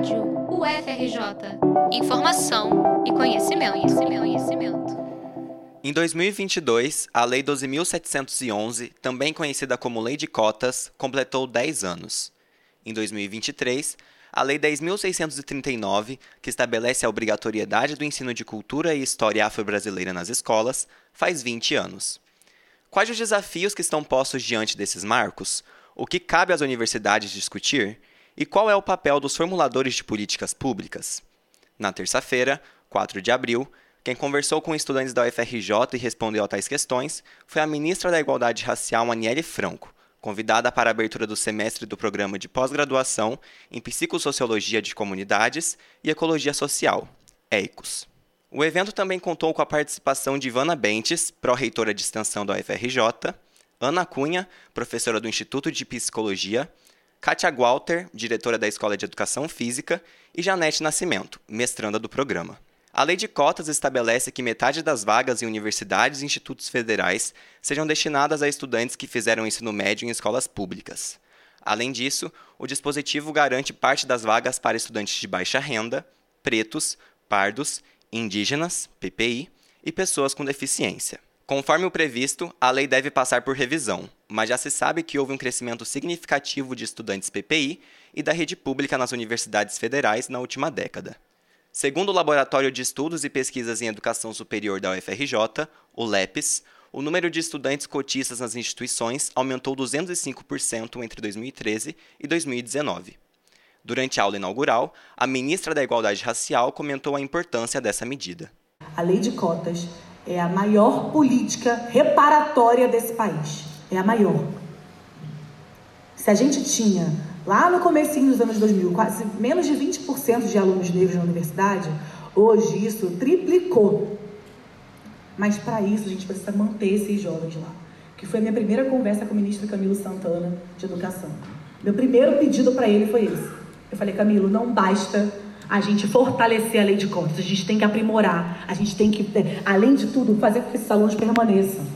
Rádio UFRJ. Informação e conhecimento, conhecimento, conhecimento. Em 2022, a Lei 12.711, também conhecida como Lei de Cotas, completou 10 anos. Em 2023, a Lei 10.639, que estabelece a obrigatoriedade do ensino de cultura e história afro-brasileira nas escolas, faz 20 anos. Quais os desafios que estão postos diante desses marcos? O que cabe às universidades discutir? E qual é o papel dos formuladores de políticas públicas? Na terça-feira, 4 de abril, quem conversou com estudantes da UFRJ e respondeu a tais questões foi a ministra da Igualdade Racial, Aniele Franco, convidada para a abertura do semestre do programa de pós-graduação em Psicossociologia de Comunidades e Ecologia Social, EICOS. O evento também contou com a participação de Ivana Bentes, pró-reitora de extensão da UFRJ, Ana Cunha, professora do Instituto de Psicologia, Kátia Walter, diretora da Escola de Educação Física, e Janete Nascimento, mestranda do programa. A lei de cotas estabelece que metade das vagas em universidades e institutos federais sejam destinadas a estudantes que fizeram ensino médio em escolas públicas. Além disso, o dispositivo garante parte das vagas para estudantes de baixa renda, pretos, pardos, indígenas, PPI, e pessoas com deficiência. Conforme o previsto, a lei deve passar por revisão, mas já se sabe que houve um crescimento significativo de estudantes PPI e da rede pública nas universidades federais na última década. Segundo o Laboratório de Estudos e Pesquisas em Educação Superior da UFRJ, o LEPES, o número de estudantes cotistas nas instituições aumentou 205% entre 2013 e 2019. Durante a aula inaugural, a ministra da Igualdade Racial comentou a importância dessa medida. A lei de cotas é a maior política reparatória desse país. É a maior. Se a gente tinha, lá no começo dos anos 2000, quase menos de 20% de alunos negros na universidade, hoje isso triplicou. Mas para isso a gente precisa manter esses jovens lá. Que foi a minha primeira conversa com o ministro Camilo Santana de Educação. Meu primeiro pedido para ele foi esse. Eu falei, Camilo, não basta a gente fortalecer a lei de cotas, a gente tem que aprimorar, a gente tem que, além de tudo, fazer com que esses alunos permaneçam.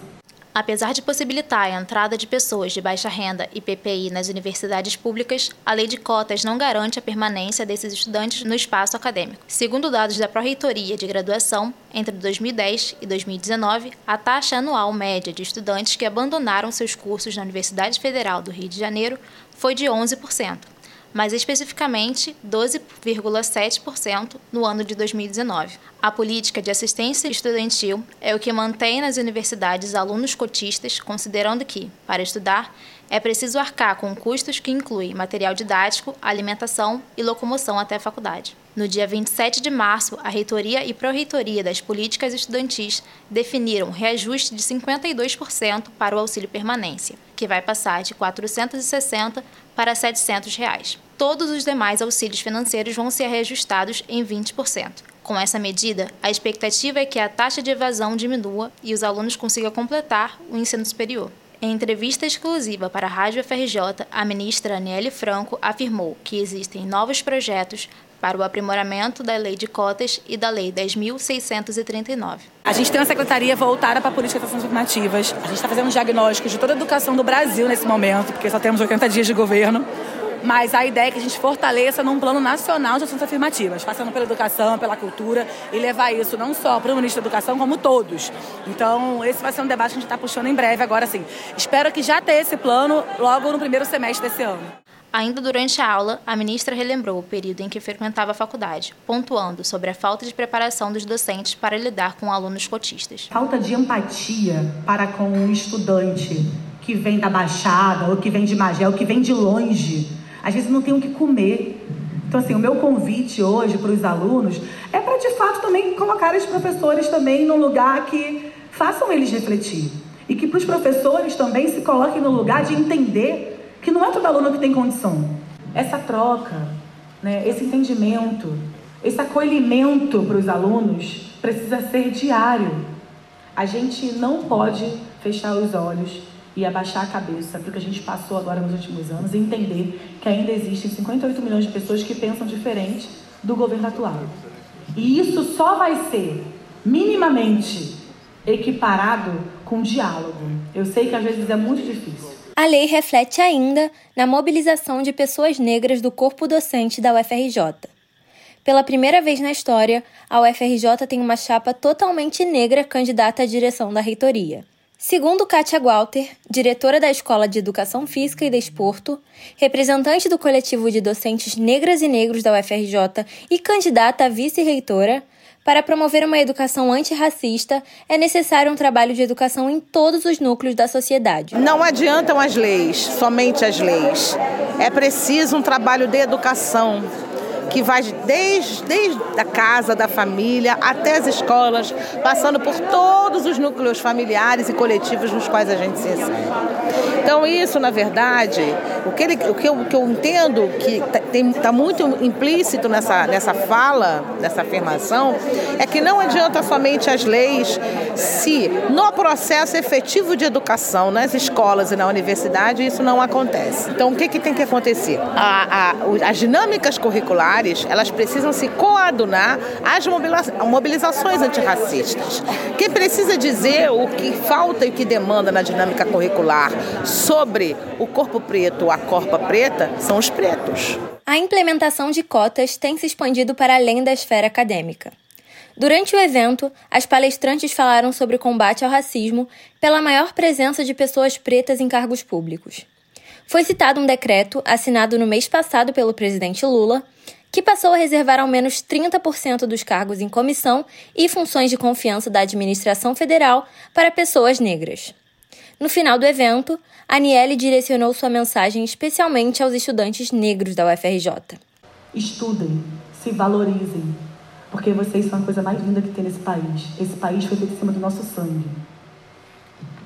Apesar de possibilitar a entrada de pessoas de baixa renda e PPI nas universidades públicas, a lei de cotas não garante a permanência desses estudantes no espaço acadêmico. Segundo dados da Pró-Reitoria de Graduação, entre 2010 e 2019, a taxa anual média de estudantes que abandonaram seus cursos na Universidade Federal do Rio de Janeiro foi de 11% mas especificamente 12,7% no ano de 2019. A política de assistência estudantil é o que mantém nas universidades alunos cotistas, considerando que, para estudar, é preciso arcar com custos que incluem material didático, alimentação e locomoção até a faculdade. No dia 27 de março, a Reitoria e Pró-Reitoria das Políticas Estudantis definiram reajuste de 52% para o auxílio permanência, que vai passar de R$ 460 para 700 reais. Todos os demais auxílios financeiros vão ser reajustados em 20%. Com essa medida, a expectativa é que a taxa de evasão diminua e os alunos consigam completar o ensino superior. Em entrevista exclusiva para a Rádio FRJ, a ministra Aniele Franco afirmou que existem novos projetos para o aprimoramento da Lei de Cotas e da Lei 10.639. A gente tem uma secretaria voltada para políticas de ações afirmativas. A gente está fazendo um diagnóstico de toda a educação do Brasil nesse momento, porque só temos 80 dias de governo. Mas a ideia é que a gente fortaleça num plano nacional de ações afirmativas, passando pela educação, pela cultura e levar isso não só para o ministro da Educação, como todos. Então, esse vai ser um debate que a gente está puxando em breve. Agora, sim, espero que já tenha esse plano logo no primeiro semestre desse ano. Ainda durante a aula, a ministra relembrou o período em que frequentava a faculdade, pontuando sobre a falta de preparação dos docentes para lidar com alunos cotistas. Falta de empatia para com um estudante que vem da Baixada, ou que vem de Magé, ou que vem de longe. Às vezes não tem o que comer. Então, assim, o meu convite hoje para os alunos é para, de fato, também colocar os professores também num lugar que façam eles refletir. E que para os professores também se coloquem no lugar de entender que não é todo aluno que tem condição. Essa troca, né, esse entendimento, esse acolhimento para os alunos precisa ser diário. A gente não pode fechar os olhos e abaixar a cabeça porque a gente passou agora nos últimos anos e entender que ainda existem 58 milhões de pessoas que pensam diferente do governo atual. E isso só vai ser minimamente equiparado com diálogo. Eu sei que às vezes é muito difícil. A lei reflete ainda na mobilização de pessoas negras do corpo docente da UFRJ. pela primeira vez na história, a UFRJ tem uma chapa totalmente negra candidata à direção da reitoria. Segundo Kátia Walter, diretora da Escola de Educação Física e Desporto, representante do coletivo de docentes negras e negros da UFRJ e candidata a vice-reitora, para promover uma educação antirracista, é necessário um trabalho de educação em todos os núcleos da sociedade. Não adiantam as leis, somente as leis. É preciso um trabalho de educação que vai desde, desde a casa, da família, até as escolas, passando por todos os núcleos familiares e coletivos nos quais a gente se insere. Então, isso, na verdade, o que, ele, o que, eu, o que eu entendo que está tá muito implícito nessa, nessa fala, nessa afirmação, é que não adianta somente as leis se no processo efetivo de educação, nas escolas e na universidade, isso não acontece. Então, o que, que tem que acontecer? A, a, as dinâmicas curriculares elas precisam se coadunar às mobilizações antirracistas. Quem precisa dizer o que falta e o que demanda na dinâmica curricular sobre o corpo preto, a corpa preta, são os pretos. A implementação de cotas tem se expandido para além da esfera acadêmica. Durante o evento, as palestrantes falaram sobre o combate ao racismo pela maior presença de pessoas pretas em cargos públicos. Foi citado um decreto assinado no mês passado pelo presidente Lula que passou a reservar ao menos 30% dos cargos em comissão e funções de confiança da administração federal para pessoas negras. No final do evento, Aniele direcionou sua mensagem especialmente aos estudantes negros da UFRJ. Estudem, se valorizem, porque vocês são a coisa mais linda que tem nesse país. Esse país foi feito em cima do nosso sangue.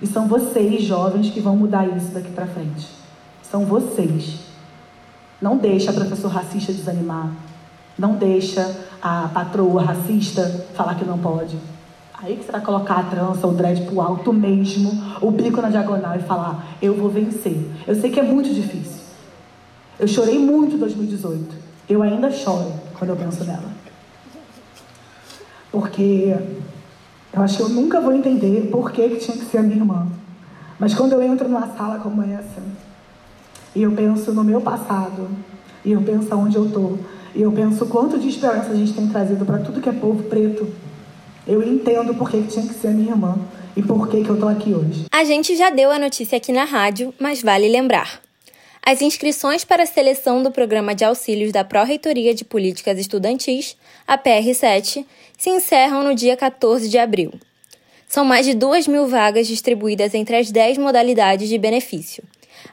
E são vocês, jovens, que vão mudar isso daqui para frente. São vocês. Não deixa a professor racista desanimar. Não deixa a patroa racista falar que não pode. Aí que você vai colocar a trança, o dread pro alto mesmo, o bico na diagonal e falar: eu vou vencer. Eu sei que é muito difícil. Eu chorei muito em 2018. Eu ainda choro quando eu penso nela. Porque eu acho que eu nunca vou entender por que, que tinha que ser a minha irmã. Mas quando eu entro numa sala como essa, e eu penso no meu passado, e eu penso aonde eu estou, e eu penso quanto de esperança a gente tem trazido para tudo que é povo preto. Eu entendo por que, tinha que ser minha irmã e por que, que eu estou aqui hoje. A gente já deu a notícia aqui na rádio, mas vale lembrar. As inscrições para a seleção do Programa de Auxílios da Pró-Reitoria de Políticas Estudantis, a PR7, se encerram no dia 14 de abril. São mais de 2 mil vagas distribuídas entre as 10 modalidades de benefício: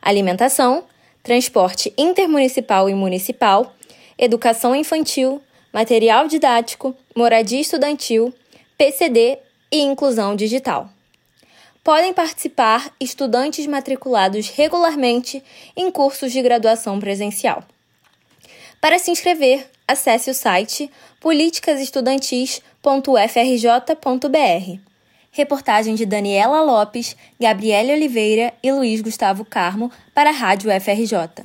alimentação, transporte intermunicipal e municipal, educação infantil, material didático, moradia estudantil, PCD e inclusão digital. Podem participar estudantes matriculados regularmente em cursos de graduação presencial. Para se inscrever, acesse o site politicasestudantis.ufrj.br. Reportagem de Daniela Lopes, Gabriele Oliveira e Luiz Gustavo Carmo para a Rádio FRJ.